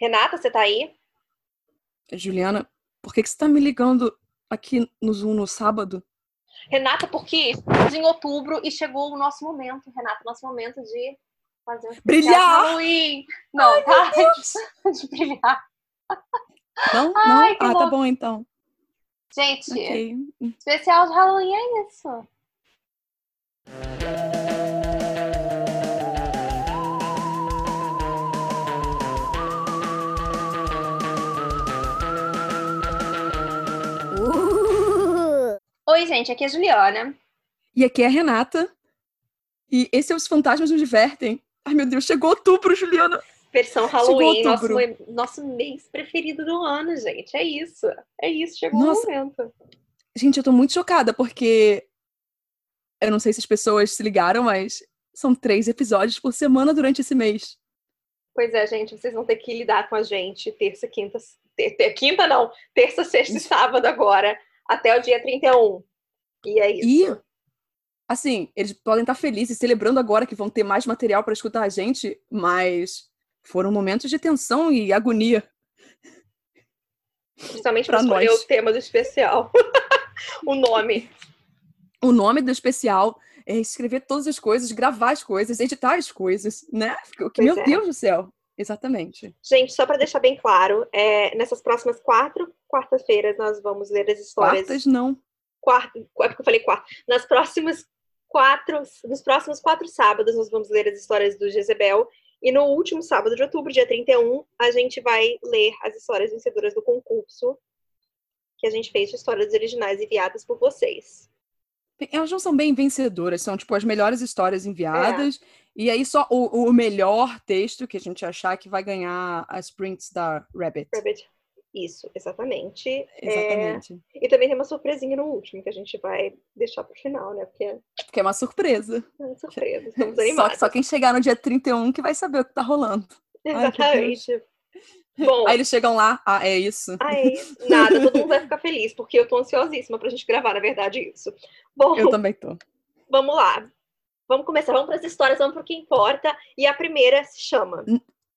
Renata, você tá aí? Juliana, por que, que você tá me ligando aqui no Zoom no sábado? Renata, porque estamos em outubro e chegou o nosso momento, Renata, nosso momento de fazer um Brilhar! Halloween. Não, Ai, tá? De brilhar. Não? Ai, não? que Ah, tá louco. bom então. Gente, Ok. especial de Halloween é isso. Oi, gente, aqui é a Juliana. E aqui é a Renata. E esse é Os Fantasmas Nos Divertem. Ai, meu Deus, chegou outubro, Juliana. Versão Halloween, nosso, nosso mês preferido do ano, gente. É isso. É isso, chegou Nossa. o momento. Gente, eu tô muito chocada, porque eu não sei se as pessoas se ligaram, mas são três episódios por semana durante esse mês. Pois é, gente, vocês vão ter que lidar com a gente terça, quinta. ter- ter- quinta não, terça, sexta e sábado agora, até o dia 31. E é isso. E, assim, eles podem estar felizes, celebrando agora que vão ter mais material pra escutar a gente, mas foram momentos de tensão e agonia. Principalmente pra pra escolher nós. o tema do especial. o nome. O nome do especial é escrever todas as coisas, gravar as coisas, editar as coisas, né? Que- Pois Meu é. Deus do céu! Exatamente. Gente, só para deixar bem claro, é, nessas próximas quatro quartas-feiras nós vamos ler as histórias. Quartas, não. Quarto, é porque eu falei quarto. Nas próximas quatro, nos próximos quatro sábados nós vamos ler as histórias do Jezebel. E no último sábado de outubro, dia 31, a gente vai ler as histórias vencedoras do concurso que a gente fez de histórias originais enviadas por vocês. Elas não são bem vencedoras, são tipo as melhores histórias É. E aí só o, o melhor texto que a gente achar que vai ganhar as prints da Rabbit. Rabbit. Isso, exatamente. É, Exatamente. e também tem uma surpresinha no último, que a gente vai deixar pro final, né? Porque é Porque é uma surpresa. uma surpresa, estamos Só, animados. só quem chegar no dia 31 que vai saber o que tá rolando. Ai, Exatamente. Bom, Aí eles chegam lá, ah, é isso. Aí, nada, todo mundo vai ficar feliz, porque eu tô ansiosíssima pra gente gravar, na verdade, isso. Bom, Eu também tô. vamos lá. Vamos começar, vamos para as histórias, vamos pro que importa. E a primeira se chama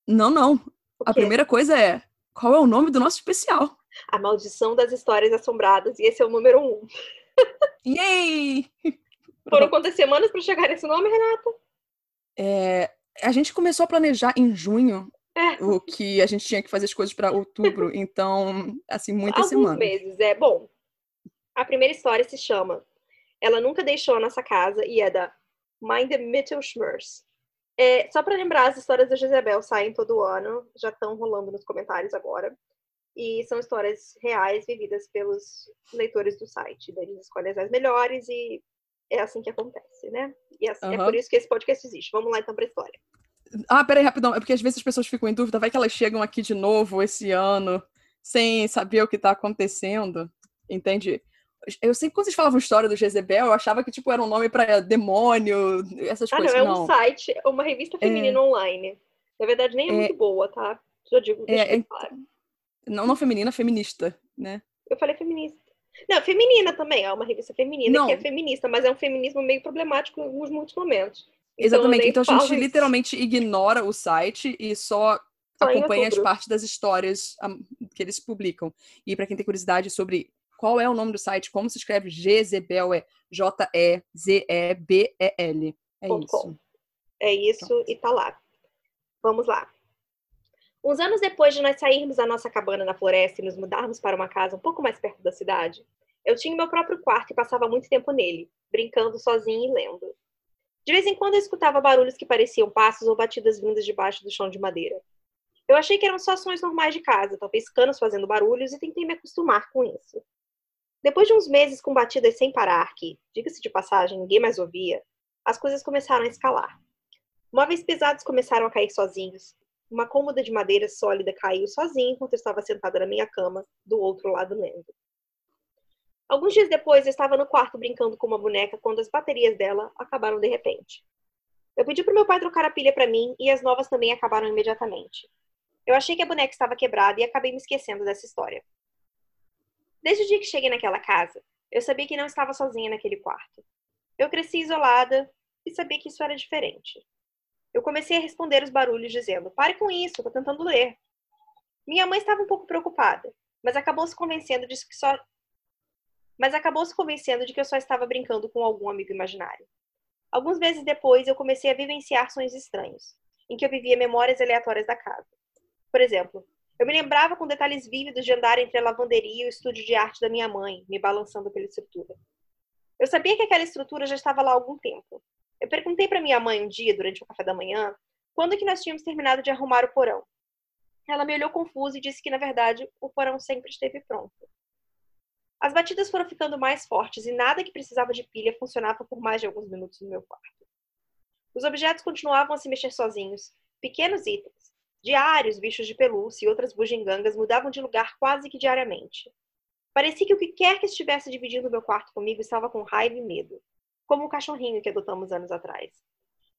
Não, não. o A primeira coisa é, qual é o nome do nosso especial? A Maldição das Histórias Assombradas, e esse é o número um. Yay! Foram quantas semanas para chegar nesse nome, Renata? É, a gente começou a planejar em junho É. o que a gente tinha que fazer as coisas para outubro, então, assim, muitas Alguns semanas. meses, é. Bom, a primeira história se chama Ela Nunca Deixou a Nossa Casa, e é da Mind the Mittelschmers. É, só para lembrar, as histórias da Jezebel saem todo ano, já estão rolando nos comentários agora. E são histórias reais vividas pelos leitores do site. Daí Eles escolhem as melhores e é assim que acontece, né? E é Aham. por isso que esse podcast existe. Vamos lá então para a história. Ah, peraí, rapidão. É porque às vezes as pessoas ficam em dúvida, vai que elas chegam aqui de novo esse ano, sem saber o que tá acontecendo. Entende? Eu sempre, quando vocês falavam história do Jezebel, eu achava que, tipo, era um nome pra demônio, essas Ah, não, coisas. é Não. um site, é uma revista feminina online. Na verdade, nem é, É- muito boa, tá? Já digo, deixa É, é- claro. Não, não feminina, feminista, né? Eu falei feminista. Não, feminina também, é uma revista feminina Não. que é feminista, mas é um feminismo meio problemático em alguns muitos momentos. Então, eu Exatamente. Então a gente isso. literalmente ignora o site e só, acompanha as partes das histórias am, que eles publicam. E pra quem tem curiosidade sobre qual é o nome do site, como se escreve Jezebel, é J-E-Z-E-B-E-L. É isso. É isso Pronto. e tá lá. Vamos lá. Uns anos depois de nós sairmos da nossa cabana na floresta e nos mudarmos para uma casa um pouco mais perto da cidade, eu tinha meu próprio quarto e passava muito tempo nele, brincando sozinha e lendo. De vez em quando eu escutava barulhos que pareciam passos ou batidas vindas debaixo do chão de madeira. Eu achei que eram só sons normais de casa, talvez canos fazendo barulhos, e tentei me acostumar com isso. Depois de uns meses com batidas sem parar, que, diga-se de passagem, ninguém mais ouvia, as coisas começaram a escalar. Móveis pesados começaram a cair sozinhos. Uma cômoda de madeira sólida caiu sozinha enquanto eu estava sentada na minha cama, do outro lado lendo. Alguns dias depois, eu estava no quarto brincando com uma boneca quando as baterias dela acabaram de repente. Eu pedi para meu pai trocar a pilha para mim e as novas também acabaram imediatamente. Eu achei que a boneca estava quebrada e acabei me esquecendo dessa história. Desde o dia que cheguei naquela casa, eu sabia que não estava sozinha naquele quarto. Eu cresci isolada e sabia que isso era diferente. Eu comecei a responder os barulhos dizendo: "Pare com isso, estou tentando ler". Minha mãe estava um pouco preocupada, mas acabou se convencendo de que só mas acabou se convencendo de que eu só estava brincando com algum amigo imaginário. Alguns meses depois, eu comecei a vivenciar sonhos estranhos, em que eu vivia memórias aleatórias da casa. Por exemplo, eu me lembrava com detalhes vívidos de andar entre a lavanderia e o estúdio de arte da minha mãe, me balançando pela estrutura. Eu sabia que aquela estrutura já estava lá há algum tempo. Eu perguntei para minha mãe um dia, durante o café da manhã, quando que nós tínhamos terminado de arrumar o porão. Ela me olhou confusa e disse que, na verdade, o porão sempre esteve pronto. As batidas foram ficando mais fortes e nada que precisava de pilha funcionava por mais de alguns minutos no meu quarto. Os objetos continuavam a se mexer sozinhos, pequenos itens, diários, bichos de pelúcia e outras bugigangas mudavam de lugar quase que diariamente. Parecia que o que quer que estivesse dividindo meu quarto comigo estava com raiva e medo, como o cachorrinho que adotamos anos atrás.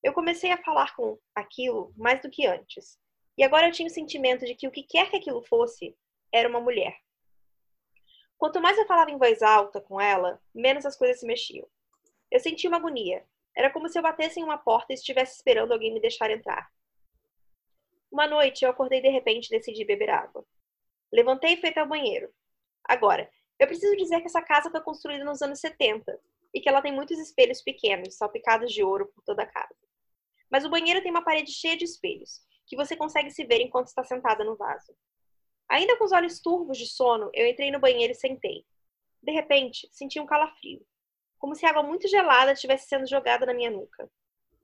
Eu comecei a falar com aquilo mais do que antes, e agora eu tinha o sentimento de que o que quer que aquilo fosse era uma mulher, Quanto mais eu falava em voz alta com ela, menos as coisas se mexiam. Eu sentia uma agonia. Era como se eu batesse em uma porta e estivesse esperando alguém me deixar entrar. Uma noite, eu acordei de repente e decidi beber água. Levantei e fui até o banheiro. Agora, eu preciso dizer que essa casa foi construída nos anos 70 e que ela tem muitos espelhos pequenos, salpicados de ouro por toda a casa. Mas o banheiro tem uma parede cheia de espelhos, que você consegue se ver enquanto está sentada no vaso. Ainda com os olhos turvos de sono, eu entrei no banheiro e sentei. De repente, senti um calafrio, como se água muito gelada estivesse sendo jogada na minha nuca.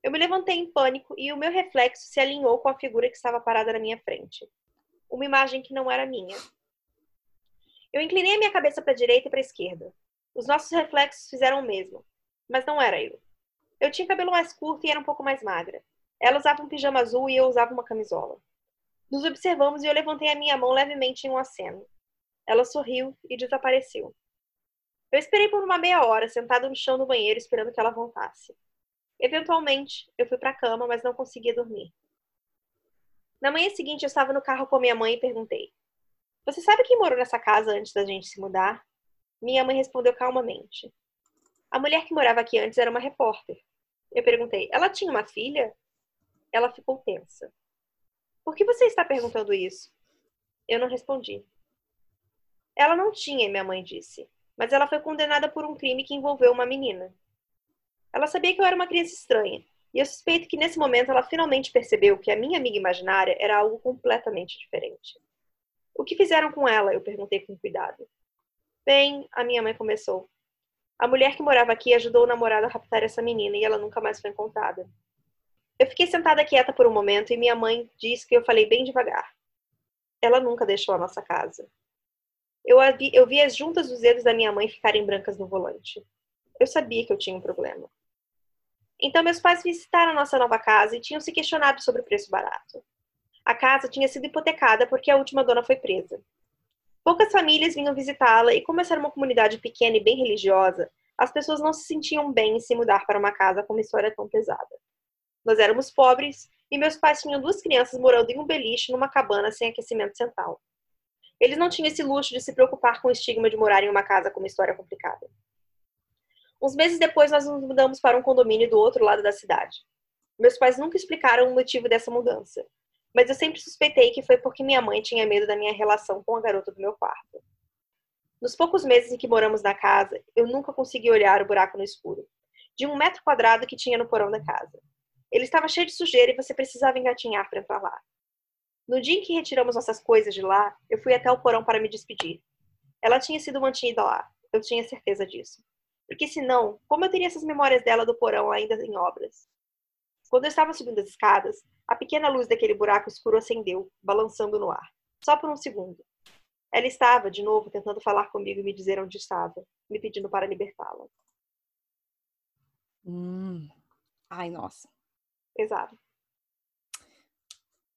Eu me levantei em pânico e o meu reflexo se alinhou com a figura que estava parada na minha frente. Uma imagem que não era minha. Eu inclinei a minha cabeça para a direita e para a esquerda. Os nossos reflexos fizeram o mesmo, mas não era eu. Eu tinha cabelo mais curto e era um pouco mais magra. Ela usava um pijama azul e eu usava uma camisola. Nos observamos e eu levantei a minha mão levemente em um aceno. Ela sorriu e desapareceu. Eu esperei por uma meia hora, sentado no chão do banheiro, esperando que ela voltasse. Eventualmente, eu fui para a cama, mas não conseguia dormir. Na manhã seguinte, eu estava no carro com minha mãe e perguntei: Você sabe quem morou nessa casa antes da gente se mudar? Minha mãe respondeu calmamente: A mulher que morava aqui antes era uma repórter. Eu perguntei: Ela tinha uma filha? Ela ficou tensa. Por que você está perguntando isso? Eu não respondi. Ela não tinha, minha mãe disse, mas ela foi condenada por um crime que envolveu uma menina. Ela sabia que eu era uma criança estranha, e eu suspeito que nesse momento ela finalmente percebeu que a minha amiga imaginária era algo completamente diferente. O que fizeram com ela? Eu perguntei com cuidado. Bem, a minha mãe começou. A mulher que morava aqui ajudou o namorado a raptar essa menina e ela nunca mais foi encontrada. Eu fiquei sentada quieta por um momento e minha mãe disse que eu falei bem devagar. Ela nunca deixou a nossa casa. Eu, vi, eu vi as juntas dos dedos da minha mãe ficarem brancas no volante. Eu sabia que eu tinha um problema. Então, meus pais visitaram nossa nova casa e tinham se questionado sobre o preço barato. A casa tinha sido hipotecada porque a última dona foi presa. Poucas famílias vinham visitá-la e, como essa era uma comunidade pequena e bem religiosa, as pessoas não se sentiam bem em se mudar para uma casa com uma história tão pesada. Nós éramos pobres e meus pais tinham duas crianças morando em um beliche numa cabana sem aquecimento central. Eles não tinham esse luxo de se preocupar com o estigma de morar em uma casa com uma história complicada. Uns meses depois, nós nos mudamos para um condomínio do outro lado da cidade. Meus pais nunca explicaram o motivo dessa mudança, mas eu sempre suspeitei que foi porque minha mãe tinha medo da minha relação com a garota do meu quarto. Nos poucos meses em que moramos na casa, eu nunca consegui olhar o buraco no escuro, de um metro quadrado que tinha no porão da casa. Ele estava cheio de sujeira e você precisava engatinhar para entrar lá. No dia em que retiramos nossas coisas de lá, eu fui até o porão para me despedir. Ela tinha sido mantida lá, eu tinha certeza disso. Porque senão, como eu teria essas memórias dela do porão ainda em obras? Quando eu estava subindo as escadas, a pequena luz daquele buraco escuro acendeu, balançando no ar. Só por um segundo. Ela estava, de novo, tentando falar comigo e me dizer onde estava, me pedindo para libertá-la. Hum. Ai, nossa pesado.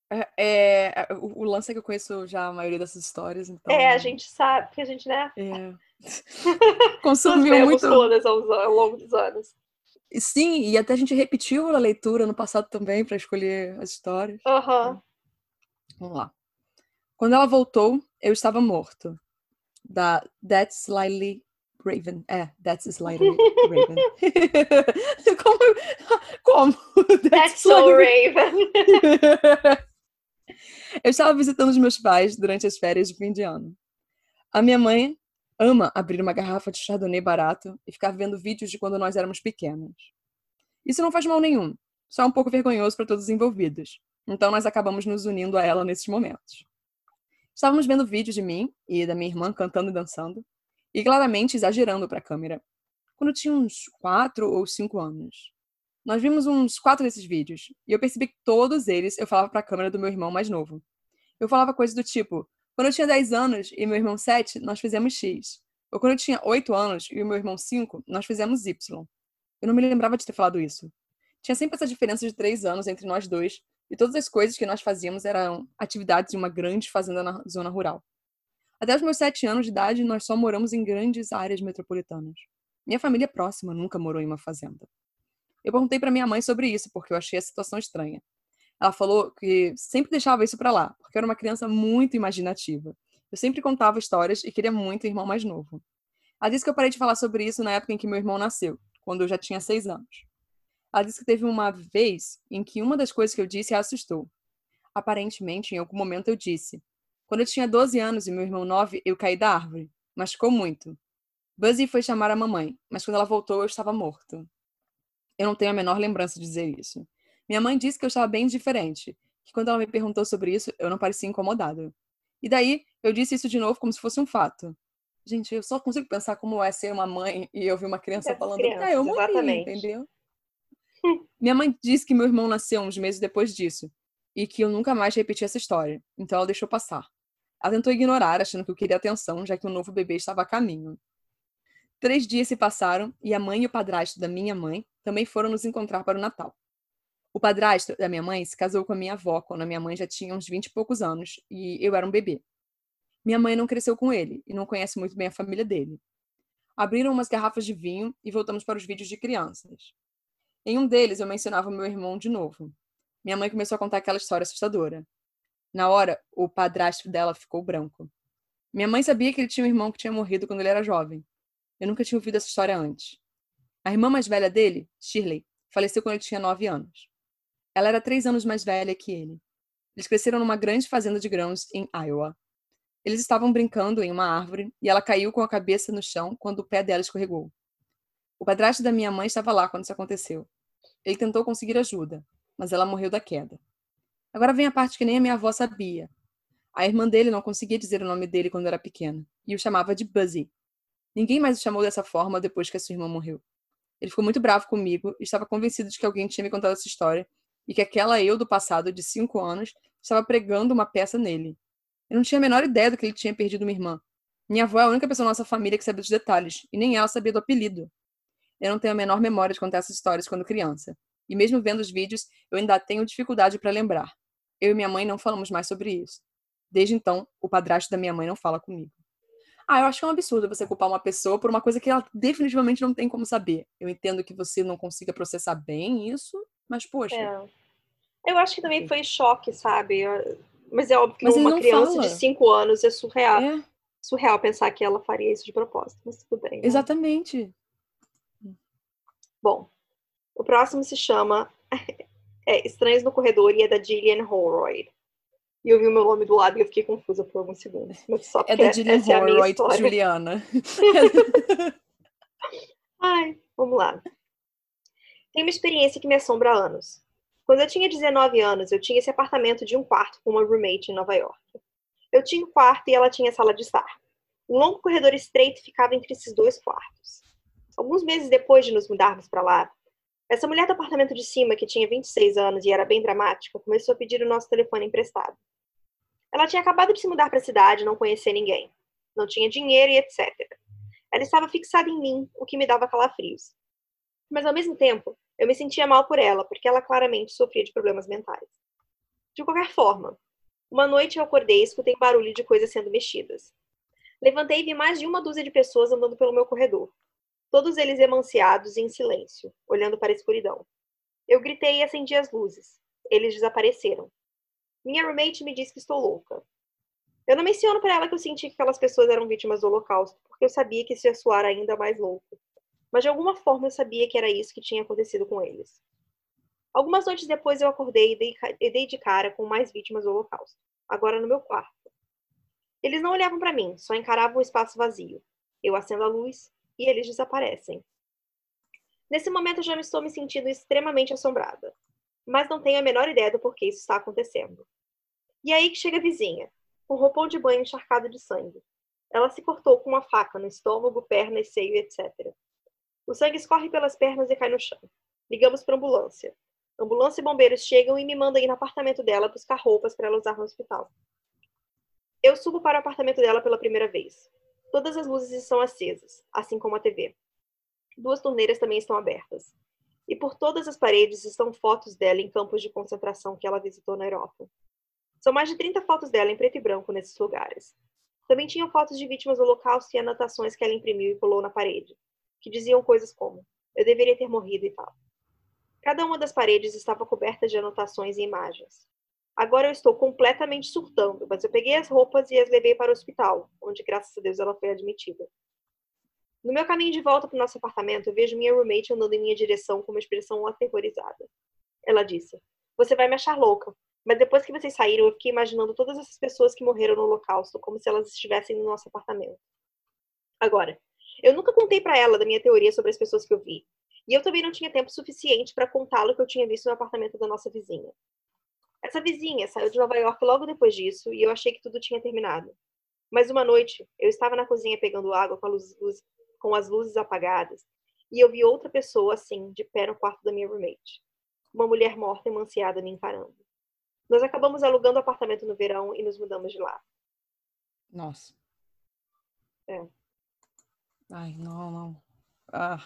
É, é, é o, o, lance é que eu conheço já a maioria dessas histórias, então... É, a gente sabe, porque a gente, né? É. Consumiu muito... todas ao, longo dos anos. Sim, e até a gente repetiu a leitura no passado também para escolher as histórias. Uhum. Vamos lá. Quando ela voltou, eu estava morto. Da That's Slightly Raven. É, that's slightly Raven. como? Como? That's, that's so Raven. Eu estava visitando os meus pais durante as férias de fim de ano. A minha mãe ama abrir uma garrafa de chardonnay barato e ficar vendo vídeos de quando nós éramos pequenos. Isso não faz mal nenhum, só é um pouco vergonhoso para todos os envolvidos. Então nós acabamos nos unindo a ela nesses momentos. Estávamos vendo vídeos de mim e da minha irmã cantando e dançando, e claramente exagerando para a câmera. Quando tinha uns quatro ou cinco anos. Nós vimos uns quatro desses vídeos, e eu percebi que todos eles eu falava para a câmera do meu irmão mais novo. Eu falava coisas do tipo: quando eu tinha 10 anos e meu irmão 7, nós fizemos X. Ou quando eu tinha 8 anos e o meu irmão 5, nós fizemos Y. Eu não me lembrava de ter falado isso. Tinha sempre essa diferença de 3 anos entre nós dois, e todas as coisas que nós fazíamos eram atividades de uma grande fazenda na zona rural. Até os meus 7 anos de idade, nós só moramos em grandes áreas metropolitanas. Minha família próxima nunca morou em uma fazenda. Eu perguntei para minha mãe sobre isso, porque eu achei a situação estranha. Ela falou que sempre deixava isso para lá, porque eu era uma criança muito imaginativa. Eu sempre contava histórias e queria muito um irmão mais novo. Ela disse que eu parei de falar sobre isso na época em que meu irmão nasceu, quando eu já tinha seis anos. Ela disse que teve uma vez em que uma das coisas que eu disse a assustou. Aparentemente, em algum momento eu disse: Quando eu tinha 12 anos e meu irmão 9, eu caí da árvore. Machucou muito. Buzzy foi chamar a mamãe, mas quando ela voltou, eu estava morto. Eu não tenho a menor lembrança de dizer isso. Minha mãe disse que eu estava bem diferente, que quando ela me perguntou sobre isso, eu não parecia incomodado. E daí, eu disse isso de novo como se fosse um fato. Gente, eu só consigo pensar como é ser uma mãe e ouvir uma criança falando, crianças, ah, eu morri, exatamente. entendeu? Minha mãe disse que meu irmão nasceu uns meses depois disso e que eu nunca mais repeti essa história, então ela deixou passar. Ela tentou ignorar, achando que eu queria atenção, já que o novo bebê estava a caminho. Três dias se passaram e a mãe e o padrasto da minha mãe também foram nos encontrar para o Natal. O padrasto da minha mãe se casou com a minha avó quando a minha mãe já tinha uns 20 e poucos anos e eu era um bebê. Minha mãe não cresceu com ele e não conhece muito bem a família dele. Abriram umas garrafas de vinho e voltamos para os vídeos de crianças. Em um deles, eu mencionava meu irmão de novo. Minha mãe começou a contar aquela história assustadora. Na hora, o padrasto dela ficou branco. Minha mãe sabia que ele tinha um irmão que tinha morrido quando ele era jovem. Eu nunca tinha ouvido essa história antes. A irmã mais velha dele, Shirley, faleceu quando ele tinha nove anos. Ela era três anos mais velha que ele. Eles cresceram numa grande fazenda de grãos em Iowa. Eles estavam brincando em uma árvore e ela caiu com a cabeça no chão quando o pé dela escorregou. O padrasto da minha mãe estava lá quando isso aconteceu. Ele tentou conseguir ajuda, mas ela morreu da queda. Agora vem a parte que nem a minha avó sabia. A irmã dele não conseguia dizer o nome dele quando era pequena e o chamava de Buzzy. Ninguém mais o chamou dessa forma depois que a sua irmã morreu. Ele ficou muito bravo comigo e estava convencido de que alguém tinha me contado essa história e que aquela eu do passado, de cinco anos, estava pregando uma peça nele. Eu não tinha a menor ideia do que ele tinha perdido uma irmã. Minha avó é a única pessoa na nossa família que sabia dos detalhes, e nem ela sabia do apelido. Eu não tenho a menor memória de contar essas histórias quando criança. E mesmo vendo os vídeos, eu ainda tenho dificuldade para lembrar. Eu e minha mãe não falamos mais sobre isso. Desde então, o padrasto da minha mãe não fala comigo. Ah, eu acho que é um absurdo você culpar uma pessoa por uma coisa que ela definitivamente não tem como saber. Eu entendo que você não consiga processar bem isso, mas poxa. É. Eu acho que também foi choque, sabe? Mas é óbvio que mas uma criança fala. de 5 anos é surreal. É. Surreal pensar que ela faria isso de propósito, mas tudo bem. Né? Exatamente. Bom, o próximo se chama é, Estranhos no Corredor e é da Gillian Holroyd. E eu vi o meu nome do lado e eu fiquei confusa por alguns segundos. Mas só é da Gillian é Holroyd, é Juliana. Ai, vamos lá. Tem uma experiência que me assombra há anos. Quando eu tinha 19 anos, eu tinha esse apartamento de um quarto com uma roommate em Nova York. Eu tinha um quarto e ela tinha sala de estar. Um longo corredor estreito ficava entre esses dois quartos. Alguns meses depois de nos mudarmos para lá, essa mulher do apartamento de cima, que tinha 26 anos e era bem dramática, começou a pedir o nosso telefone emprestado. Ela tinha acabado de se mudar para a cidade, não conhecia ninguém. Não tinha dinheiro e etc. Ela estava fixada em mim, o que me dava calafrios. Mas ao mesmo tempo, eu me sentia mal por ela, porque ela claramente sofria de problemas mentais. De qualquer forma, uma noite eu acordei e escutei barulho de coisas sendo mexidas. Levantei e vi mais de uma dúzia de pessoas andando pelo meu corredor, todos eles emanciados e em silêncio, olhando para a escuridão. Eu gritei e acendi as luzes. Eles desapareceram. Minha roommate me disse que estou louca. Eu não menciono para ela que eu senti que aquelas pessoas eram vítimas do Holocausto, porque eu sabia que isso ia soar ainda mais louco mas de alguma forma eu sabia que era isso que tinha acontecido com eles. Algumas noites depois eu acordei e dei, e de cara com mais vítimas do Holocausto, agora no meu quarto. Eles não olhavam para mim, só encaravam o espaço vazio. Eu acendo a luz e eles desaparecem. Nesse momento eu já estou me sentindo extremamente assombrada, mas não tenho a menor ideia do porquê isso está acontecendo. E aí que chega a vizinha, com roupão de banho encharcado de sangue. Ela se cortou com uma faca no estômago, perna, seio, etc. O sangue escorre pelas pernas e cai no chão. Ligamos para a ambulância. Ambulância e bombeiros chegam e me mandam ir no apartamento dela buscar roupas para ela usar no hospital. Eu subo para o apartamento dela pela primeira vez. Todas as luzes estão acesas, assim como a TV. Duas torneiras também estão abertas. E por todas as paredes estão fotos dela em campos de concentração que ela visitou na Europa. São mais de 30 fotos dela em preto e branco nesses lugares. Também tinham fotos de vítimas do holocausto e anotações que ela imprimiu e colou na parede, que diziam coisas como: Eu deveria ter morrido e tal. Cada uma das paredes estava coberta de anotações e imagens. Agora eu estou completamente surtando, mas eu peguei as roupas e as levei para o hospital, onde, graças a Deus, ela foi admitida. No meu caminho de volta para o nosso apartamento, eu vejo minha roommate andando em minha direção com uma expressão aterrorizada. Ela disse: Você vai me achar louca, mas depois que vocês saíram, eu fiquei imaginando todas essas pessoas que morreram no Holocausto, como se elas estivessem no nosso apartamento. Agora, eu nunca contei para ela da minha teoria sobre as pessoas que eu vi, e eu também não tinha tempo suficiente para contá-lo que eu tinha visto no apartamento da nossa vizinha. Essa vizinha saiu de Nova York logo depois disso e eu achei que tudo tinha terminado. Mas uma noite, eu estava na cozinha pegando água com, luz, luz, com as luzes apagadas e eu vi outra pessoa assim, de pé no quarto da minha roommate. Uma mulher morta e manciada me encarando. Nós acabamos alugando o apartamento no verão e nos mudamos de lá. Nossa. É. Ai, não, não. Ah.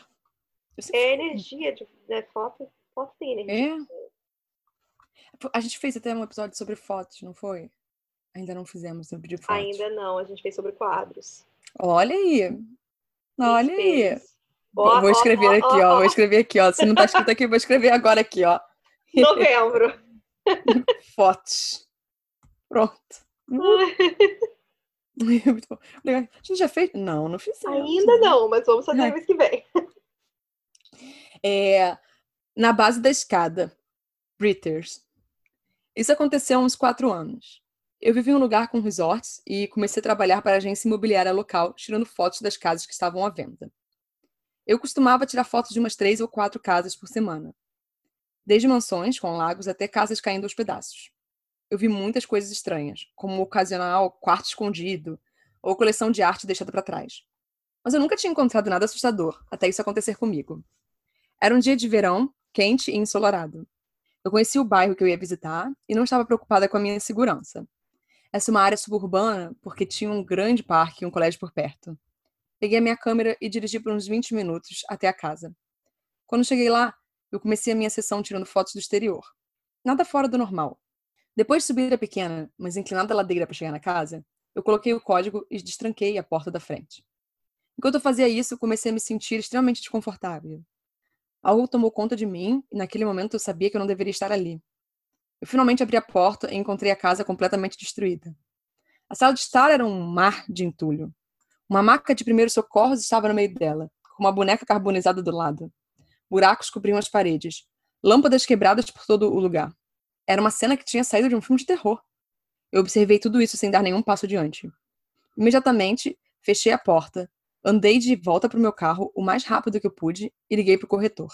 É energia de né, foto. Foto tem energia. É? A gente fez até um episódio sobre fotos, não foi? Ainda não fizemos sobre de fotos. Ainda não, a gente fez sobre quadros. Olha aí. Olha aí. Vou escrever aqui, ó, ó, Vou escrever aqui, ó. Se não tá escrito aqui, vou escrever agora aqui, ó. Novembro. Fotos. Pronto. Muito bom. A gente já fez? Não, não fiz. Ainda não, mas vamos fazer mês que vem. É, na base da escada, Britters. Isso aconteceu há uns quatro anos. Eu vivi em um lugar com resorts e comecei a trabalhar para a agência imobiliária local, tirando fotos das casas que estavam à venda. Eu costumava tirar fotos de umas três ou quatro casas por semana. Desde mansões com lagos até casas caindo aos pedaços. Eu vi muitas coisas estranhas, como o ocasional quarto escondido ou coleção de arte deixada para trás. Mas eu nunca tinha encontrado nada assustador, até isso acontecer comigo. Era um dia de verão, quente e ensolarado. Eu conhecia o bairro que eu ia visitar e não estava preocupada com a minha segurança. Essa é uma área suburbana porque tinha um grande parque e um colégio por perto. Peguei a minha câmera e dirigi por uns 20 minutos até a casa. Quando cheguei lá, eu comecei a minha sessão tirando fotos do exterior. Nada fora do normal. Depois de subir a pequena, mas inclinada ladeira para chegar na casa, eu coloquei o código e destranquei a porta da frente. Enquanto eu fazia isso, comecei a me sentir extremamente desconfortável. Algo tomou conta de mim e naquele momento eu sabia que eu não deveria estar ali. Eu finalmente abri a porta e encontrei a casa completamente destruída. A sala de estar era um mar de entulho. Uma maca de primeiros socorros estava no meio dela, com uma boneca carbonizada do lado. Buracos cobriam as paredes, lâmpadas quebradas por todo o lugar. Era uma cena que tinha saído de um filme de terror. Eu observei tudo isso sem dar nenhum passo adiante. Imediatamente, fechei a porta Andei de volta para o meu carro o mais rápido que eu pude e liguei para o corretor.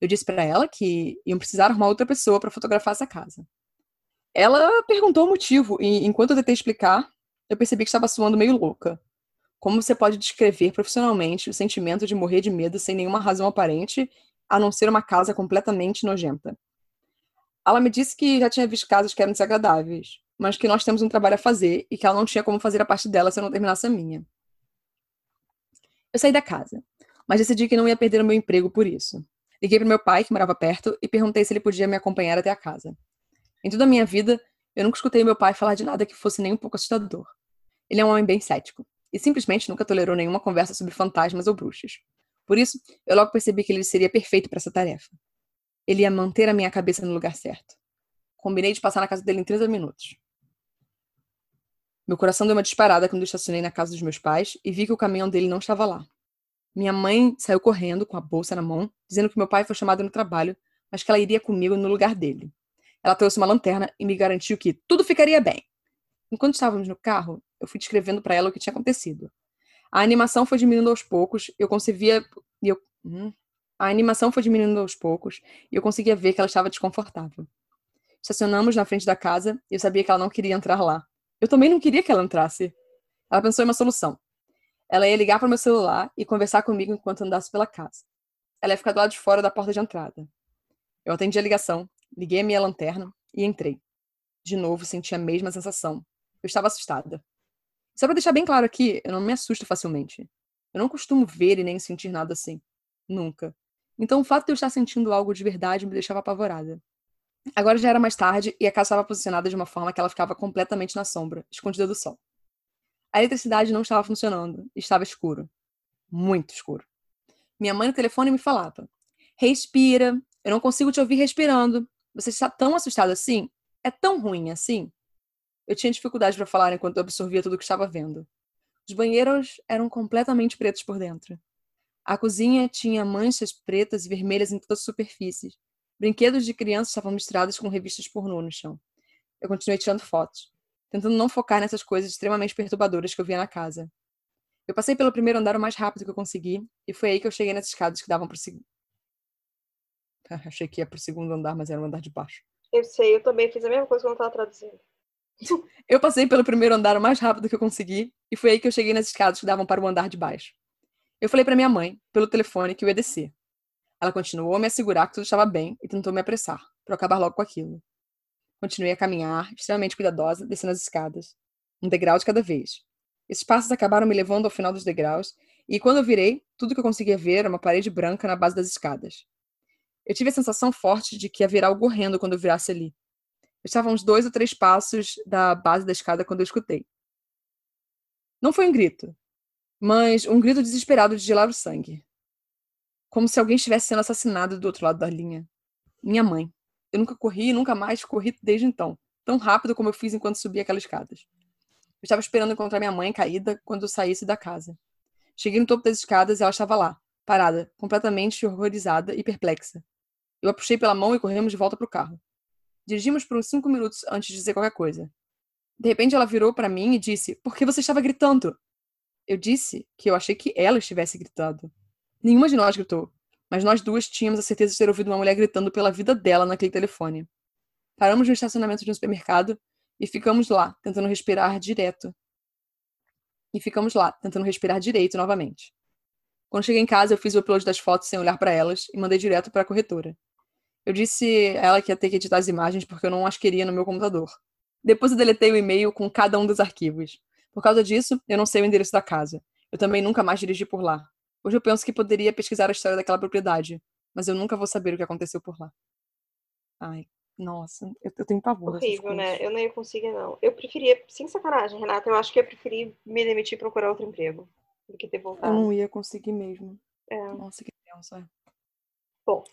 Eu disse para ela que iam precisar arrumar outra pessoa para fotografar essa casa. Ela perguntou o motivo e, enquanto eu tentei explicar, eu percebi que estava suando meio louca. Como você pode descrever profissionalmente o sentimento de morrer de medo sem nenhuma razão aparente, a não ser uma casa completamente nojenta? Ela me disse que já tinha visto casas que eram desagradáveis, mas que nós temos um trabalho a fazer e que ela não tinha como fazer a parte dela se eu não terminasse a minha. Eu saí da casa, mas decidi que não ia perder o meu emprego por isso. Liguei para meu pai, que morava perto, e perguntei se ele podia me acompanhar até a casa. Em toda a minha vida, eu nunca escutei meu pai falar de nada que fosse nem um pouco assustador. Ele é um homem bem cético, e simplesmente nunca tolerou nenhuma conversa sobre fantasmas ou bruxas. Por isso, eu logo percebi que ele seria perfeito para essa tarefa. Ele ia manter a minha cabeça no lugar certo. Combinei de passar na casa dele em 30 minutos. Meu coração deu uma disparada quando estacionei na casa dos meus pais e vi que o caminhão dele não estava lá. Minha mãe saiu correndo com a bolsa na mão, dizendo que meu pai foi chamado no trabalho mas que ela iria comigo no lugar dele. Ela trouxe uma lanterna e me garantiu que tudo ficaria bem. Enquanto estávamos no carro, eu fui descrevendo para ela o que tinha acontecido. A animação foi diminuindo aos poucos, eu conseguia. Eu, hum, a animação foi diminuindo aos poucos e eu conseguia ver que ela estava desconfortável. Estacionamos na frente da casa e eu sabia que ela não queria entrar lá. Eu também não queria que ela entrasse. Ela pensou em uma solução. Ela ia ligar para meu celular e conversar comigo enquanto andasse pela casa. Ela ia ficar do lado de fora da porta de entrada. Eu atendi a ligação, liguei a minha lanterna e entrei. De novo, senti a mesma sensação. Eu estava assustada. Só para deixar bem claro aqui, eu não me assusto facilmente. Eu não costumo ver e nem sentir nada assim. Nunca. Então o fato de eu estar sentindo algo de verdade me deixava apavorada. Agora já era mais tarde e a casa estava posicionada de uma forma que ela ficava completamente na sombra, escondida do sol. A eletricidade não estava funcionando, estava escuro. Muito escuro. Minha mãe no telefone me falava: Respira, eu não consigo te ouvir respirando. Você está tão assustado assim? É tão ruim assim? Eu tinha dificuldade para falar enquanto eu absorvia tudo o que estava vendo. Os banheiros eram completamente pretos por dentro. A cozinha tinha manchas pretas e vermelhas em todas as superfícies. Brinquedos de criança estavam misturados com revistas pornô no chão. Eu continuei tirando fotos, tentando não focar nessas coisas extremamente perturbadoras que eu via na casa. Eu passei pelo primeiro andar o mais rápido que eu consegui, e foi aí que eu cheguei nas escadas que davam para o segundo. Achei que ia para o segundo andar, mas era o andar de baixo. Eu sei, eu também fiz a mesma coisa quando estava traduzindo. Eu passei pelo primeiro andar o mais rápido que eu consegui, e foi aí que eu cheguei nas escadas que davam para o andar de baixo. Eu falei para minha mãe, pelo telefone, que eu ia descer. Ela continuou a me assegurar que tudo estava bem e tentou me apressar, para acabar logo com aquilo. Continuei a caminhar, extremamente cuidadosa, descendo as escadas, um degrau de cada vez. Esses passos acabaram me levando ao final dos degraus, e quando eu virei, tudo que eu conseguia ver era uma parede branca na base das escadas. Eu tive a sensação forte de que haveria algo horrendo quando eu virasse ali. Eu estava uns dois ou três passos da base da escada quando eu escutei. Não foi um grito, mas um grito desesperado de gelar o sangue. Como se alguém estivesse sendo assassinado do outro lado da linha. Minha mãe. Eu nunca corri nunca mais corri desde então, tão rápido como eu fiz enquanto subia aquelas escadas. Eu estava esperando encontrar minha mãe caída quando eu saísse da casa. Cheguei no topo das escadas e ela estava lá, parada, completamente horrorizada e perplexa. Eu a puxei pela mão e corremos de volta para o carro. Dirigimos por uns cinco minutos antes de dizer qualquer coisa. De repente ela virou para mim e disse: Por que você estava gritando? Eu disse que eu achei que ela estivesse gritando. Nenhuma de nós gritou, mas nós duas tínhamos a certeza de ter ouvido uma mulher gritando pela vida dela naquele telefone. Paramos no estacionamento de um supermercado e ficamos lá, tentando respirar direto. E ficamos lá, tentando respirar direito novamente. Quando cheguei em casa, eu fiz o upload das fotos sem olhar para elas e mandei direto para a corretora. Eu disse a ela que ia ter que editar as imagens porque eu não as queria no meu computador. Depois eu deletei o e-mail com cada um dos arquivos. Por causa disso, eu não sei o endereço da casa. Eu também nunca mais dirigi por lá. Hoje eu penso que poderia pesquisar a história daquela propriedade, mas eu nunca vou saber o que aconteceu por lá. Ai, nossa, eu, eu tenho pavor. Horrível, né? Eu não ia conseguir, não. Eu preferia, sem sacanagem, Renata, eu acho que eu preferi me demitir e procurar outro emprego do que ter voltado. Eu não ia conseguir mesmo. É. Nossa, que tenso, é. Bom,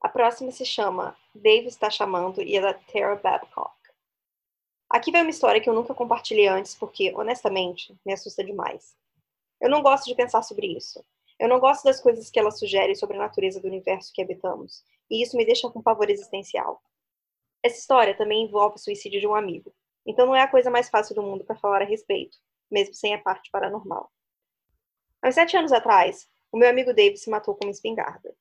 a próxima se chama Dave está chamando e é da Tara Babcock. Aqui vai uma história que eu nunca compartilhei antes, porque, honestamente, me assusta demais. Eu não gosto de pensar sobre isso. Eu não gosto das coisas que ela sugere sobre a natureza do universo que habitamos, e isso me deixa com pavor existencial. Essa história também envolve o suicídio de um amigo, então não é a coisa mais fácil do mundo para falar a respeito, mesmo sem a parte paranormal. Há uns sete anos atrás, o meu amigo Dave se matou com uma espingarda.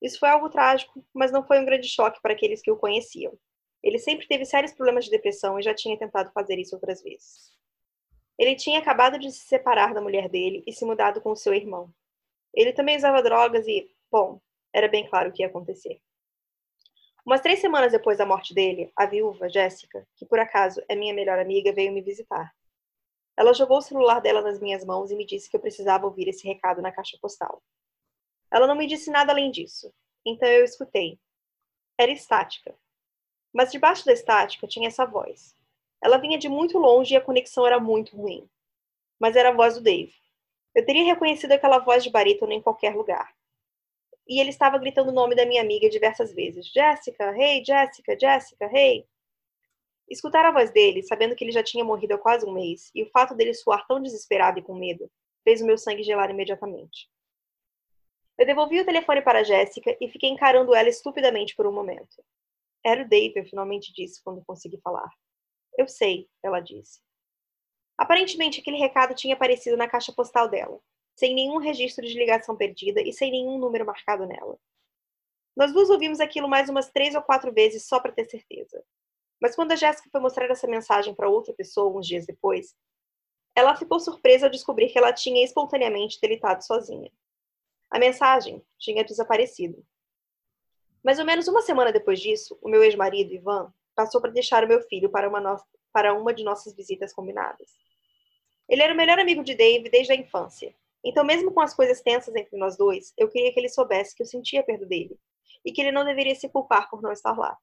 Isso foi algo trágico, mas não foi um grande choque para aqueles que o conheciam. Ele sempre teve sérios problemas de depressão e já tinha tentado fazer isso outras vezes. Ele tinha acabado de se separar da mulher dele e se mudado com o seu irmão. Ele também usava drogas e, bom, era bem claro o que ia acontecer. Umas três semanas depois da morte dele, a viúva, Jéssica, que por acaso é minha melhor amiga, veio me visitar. Ela jogou o celular dela nas minhas mãos e me disse que eu precisava ouvir esse recado na caixa postal. Ela não me disse nada além disso, então eu escutei. Era estática, mas debaixo da estática tinha essa voz. Ela vinha de muito longe e a conexão era muito ruim. Mas era a voz do Dave. Eu teria reconhecido aquela voz de barítono em qualquer lugar. E ele estava gritando o nome da minha amiga diversas vezes. Jessica, hey, Jessica, Jessica, hey. Escutar a voz dele, sabendo que ele já tinha morrido há quase um mês, e o fato dele soar tão desesperado e com medo, fez o meu sangue gelar imediatamente. Eu devolvi o telefone para Jéssica e fiquei encarando ela estupidamente por um momento. Era o Dave, eu finalmente disse quando consegui falar. Eu sei, ela disse. Aparentemente, aquele recado tinha aparecido na caixa postal dela, sem nenhum registro de ligação perdida e sem nenhum número marcado nela. Nós duas ouvimos aquilo mais umas três ou quatro vezes só para ter certeza. Mas quando a Jéssica foi mostrar essa mensagem para outra pessoa uns dias depois, ela ficou surpresa ao descobrir que ela tinha espontaneamente delitado sozinha. A mensagem tinha desaparecido. Mais ou menos uma semana depois disso, o meu ex-marido, Ivan, passou para deixar o meu filho para uma, no... para uma de nossas visitas combinadas. Ele era o melhor amigo de Dave desde a infância. Então, mesmo com as coisas tensas entre nós dois, eu queria que ele soubesse que eu sentia perto dele e que ele não deveria se culpar por não estar lá.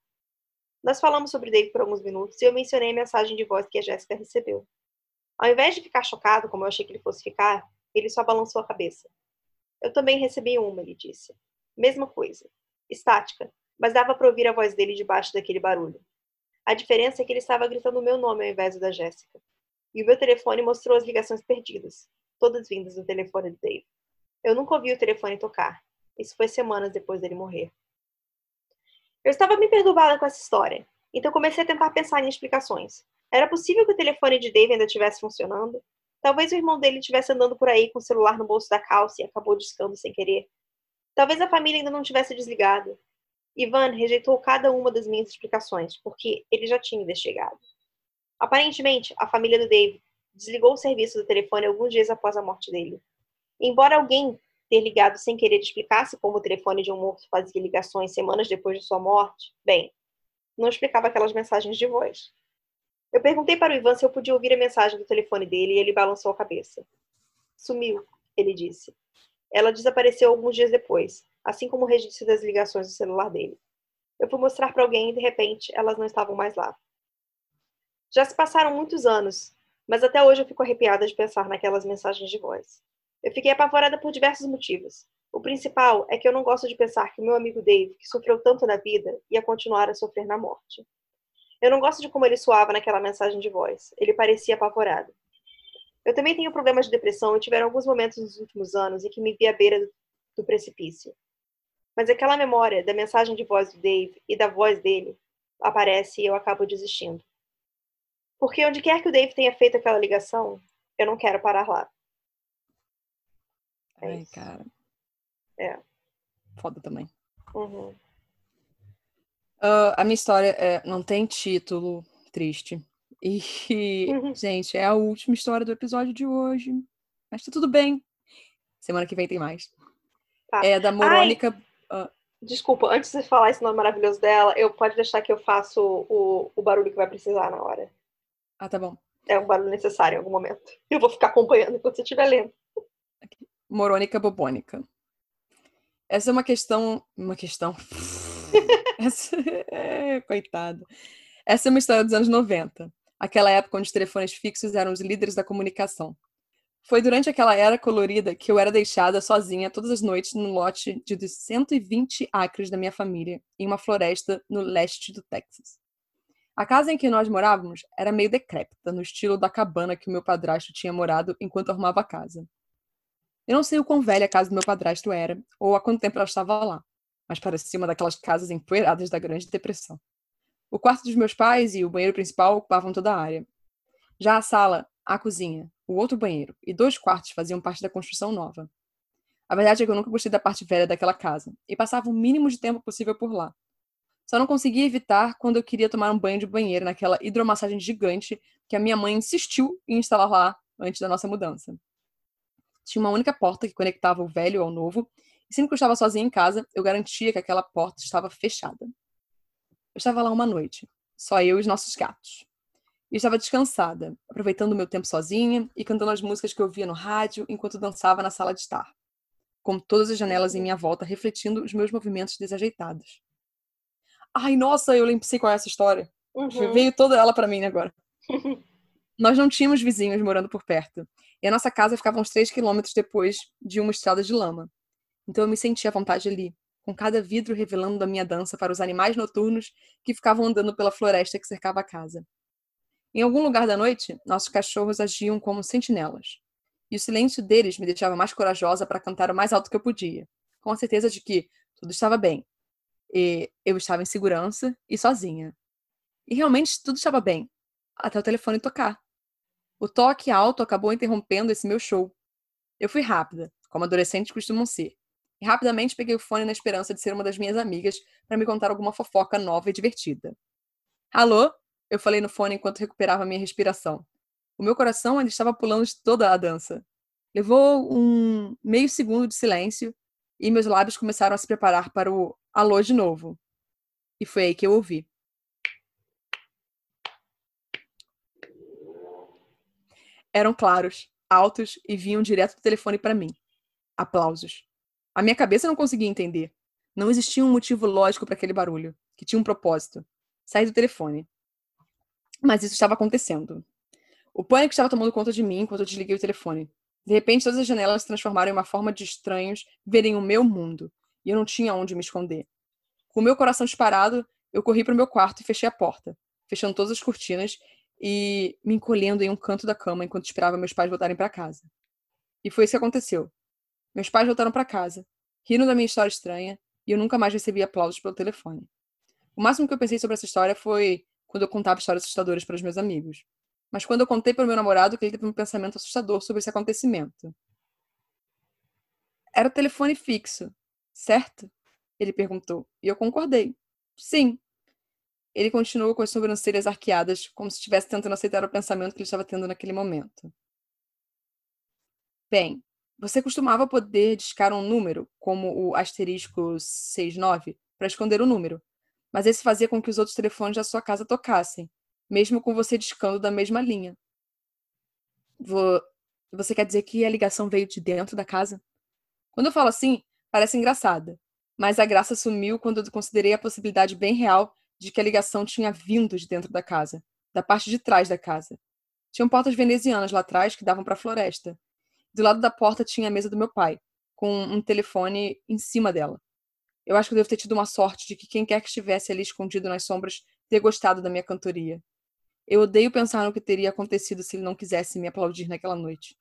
Nós falamos sobre Dave por alguns minutos e eu mencionei a mensagem de voz que a Jéssica recebeu. Ao invés de ficar chocado, como eu achei que ele fosse ficar, ele só balançou a cabeça. Eu também recebi uma, ele disse. Mesma coisa. Estática, mas dava para ouvir a voz dele debaixo daquele barulho. A diferença é que ele estava gritando o meu nome ao invés da Jéssica. E o meu telefone mostrou as ligações perdidas, todas vindas do telefone de Dave. Eu nunca ouvi o telefone tocar. Isso foi semanas depois dele morrer. Eu estava bem perturbada com essa história, então comecei a tentar pensar em explicações. Era possível que o telefone de Dave ainda estivesse funcionando? Talvez o irmão dele estivesse andando por aí com o celular no bolso da calça e acabou discando sem querer. Talvez a família ainda não tivesse desligado. Ivan rejeitou cada uma das minhas explicações, porque ele já tinha investigado. Aparentemente, a família do Dave desligou o serviço do telefone alguns dias após a morte dele. Embora alguém ter ligado sem querer explicasse como o telefone de um morto fazia ligações semanas depois de sua morte, bem, não explicava aquelas mensagens de voz. Eu perguntei para o Ivan se eu podia ouvir a mensagem do telefone dele e ele balançou a cabeça. Sumiu, ele disse. Ela desapareceu alguns dias depois, assim como o registro das ligações do celular dele. Eu fui mostrar para alguém e, de repente, elas não estavam mais lá. Já se passaram muitos anos, mas até hoje eu fico arrepiada de pensar naquelas mensagens de voz. Eu fiquei apavorada por diversos motivos. O principal é que eu não gosto de pensar que o meu amigo Dave, que sofreu tanto na vida, ia continuar a sofrer na morte. Eu não gosto de como ele soava naquela mensagem de voz. Ele parecia apavorado. Eu também tenho problemas de depressão e tiveram alguns momentos nos últimos anos em que me vi à beira do, precipício. Mas aquela memória da mensagem de voz do Dave e da voz dele aparece e eu acabo desistindo. Porque onde quer que o Dave tenha feito aquela ligação, eu não quero parar lá. É Ai, cara. É. Foda também. Uhum. Uh, a minha história é, não tem título, triste. E, uhum. gente, é a última história do episódio de hoje. Mas tá tudo bem. Semana que vem tem mais. Tá. É da Morônica. Uh... Desculpa, antes de falar esse nome maravilhoso dela, eu pode deixar que eu faço o, o barulho que vai precisar na hora. Ah, tá bom. É um barulho necessário em algum momento. Eu vou ficar acompanhando enquanto você estiver lendo. Morônica bobônica. Essa é uma questão. Uma questão. Essa... É, coitado. Essa é uma história dos anos 90, aquela época onde os telefones fixos eram os líderes da comunicação. Foi durante aquela era colorida que eu era deixada sozinha todas as noites no lote de 120 acres da minha família, em uma floresta no leste do Texas. A casa em que nós morávamos era meio decrépita, no estilo da cabana que o meu padrasto tinha morado enquanto arrumava a casa. Eu não sei o quão velha a casa do meu padrasto era, ou há quanto tempo ela estava lá mas parecia uma daquelas casas empoeiradas da Grande Depressão. O quarto dos meus pais e o banheiro principal ocupavam toda a área. Já a sala, a cozinha, o outro banheiro e dois quartos faziam parte da construção nova. A verdade é que eu nunca gostei da parte velha daquela casa e passava o mínimo de tempo possível por lá. Só não conseguia evitar quando eu queria tomar um banho de banheiro naquela hidromassagem gigante que a minha mãe insistiu em instalar lá antes da nossa mudança. Tinha uma única porta que conectava o velho ao novo e sempre que eu estava sozinha em casa, eu garantia que aquela porta estava fechada. Eu estava lá uma noite, só eu e os nossos gatos. E estava descansada, aproveitando o meu tempo sozinha e cantando as músicas que eu ouvia no rádio enquanto dançava na sala de estar, com todas as janelas em minha volta refletindo os meus movimentos desajeitados. Ai, nossa, eu lembrei qual é essa história. Uhum. Veio toda ela para mim agora. Nós não tínhamos vizinhos morando por perto, e a nossa casa ficava uns 3 quilômetros depois de uma estrada de lama. Então eu me sentia à vontade ali, com cada vidro revelando a minha dança para os animais noturnos que ficavam andando pela floresta que cercava a casa. Em algum lugar da noite, nossos cachorros agiam como sentinelas. E o silêncio deles me deixava mais corajosa para cantar o mais alto que eu podia, com a certeza de que tudo estava bem. E eu estava em segurança e sozinha. E realmente tudo estava bem, até o telefone tocar. O toque alto acabou interrompendo esse meu show. Eu fui rápida, como adolescentes costumam ser, rapidamente peguei o fone na esperança de ser uma das minhas amigas para me contar alguma fofoca nova e divertida. Alô? Eu falei no fone enquanto recuperava minha respiração. O meu coração ainda estava pulando de toda a dança. Levou um meio segundo de silêncio e meus lábios começaram a se preparar para o alô de novo. E foi aí que eu ouvi. Eram claros, altos e vinham direto do telefone para mim. Aplausos. A minha cabeça não conseguia entender. Não existia um motivo lógico para aquele barulho, que tinha um propósito. Saí do telefone. Mas isso estava acontecendo. O pânico estava tomando conta de mim enquanto eu desliguei o telefone. De repente, todas as janelas se transformaram em uma forma de estranhos verem o meu mundo, e eu não tinha onde me esconder. Com o meu coração disparado, eu corri para o meu quarto e fechei a porta, fechando todas as cortinas e me encolhendo em um canto da cama enquanto esperava meus pais voltarem para casa. E foi isso que aconteceu. Meus pais voltaram para casa, rindo da minha história estranha, e eu nunca mais recebi aplausos pelo telefone. O máximo que eu pensei sobre essa história foi quando eu contava histórias assustadoras para os meus amigos. Mas quando eu contei para o meu namorado, ele teve um pensamento assustador sobre esse acontecimento. Era telefone fixo, certo? Ele perguntou. E eu concordei. Sim. Ele continuou com as sobrancelhas arqueadas, como se estivesse tentando aceitar o pensamento que ele estava tendo naquele momento. Bem, você costumava poder discar um número, como o asterisco 69, para esconder o número, mas esse fazia com que os outros telefones da sua casa tocassem, mesmo com você discando da mesma linha. Você quer dizer que a ligação veio de dentro da casa? Quando eu falo assim, parece engraçada, mas a graça sumiu quando eu considerei a possibilidade bem real de que a ligação tinha vindo de dentro da casa, da parte de trás da casa. Tinham portas venezianas lá atrás que davam para a floresta. Do lado da porta tinha a mesa do meu pai, com um telefone em cima dela. Eu acho que eu devo ter tido uma sorte de que quem quer que estivesse ali escondido nas sombras ter gostado da minha cantoria. Eu odeio pensar no que teria acontecido se ele não quisesse me aplaudir naquela noite.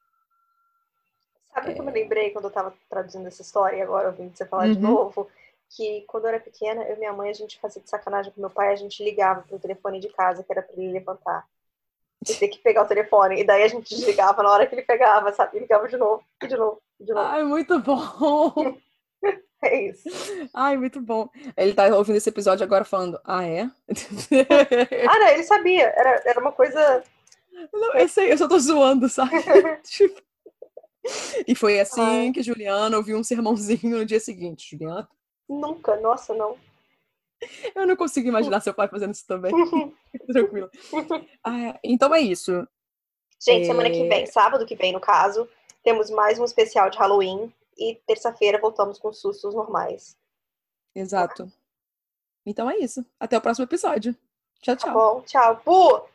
Sabe o é... que eu me lembrei quando eu estava traduzindo essa história e agora ouvindo você falar uhum. de novo? Que quando eu era pequena, eu e minha mãe, a gente fazia de sacanagem com meu pai, a gente ligava pro telefone de casa, que era para ele levantar. E ter que pegar o telefone. E daí a gente desligava na hora que ele pegava, sabe? E ligava de novo, e de novo, e de novo. Ai, muito bom! É isso. Ai, muito bom. Ele tá ouvindo esse episódio agora falando, ah, é? ah, não, ele sabia. Era, era uma coisa. Não, eu sei, eu só tô zoando, sabe? tipo... E foi assim Ai. que Juliana ouviu um sermãozinho no dia seguinte, Juliana. Nunca, nossa, não. Eu não consigo imaginar seu pai fazendo isso também. Tranquilo. Ah, então é isso. Gente, é... semana que vem, sábado que vem, no caso, temos mais um especial de Halloween e terça-feira voltamos com sustos normais. Exato. Então é isso. Até o próximo episódio. Tchau, tá tchau. Tá bom, tchau. Pu!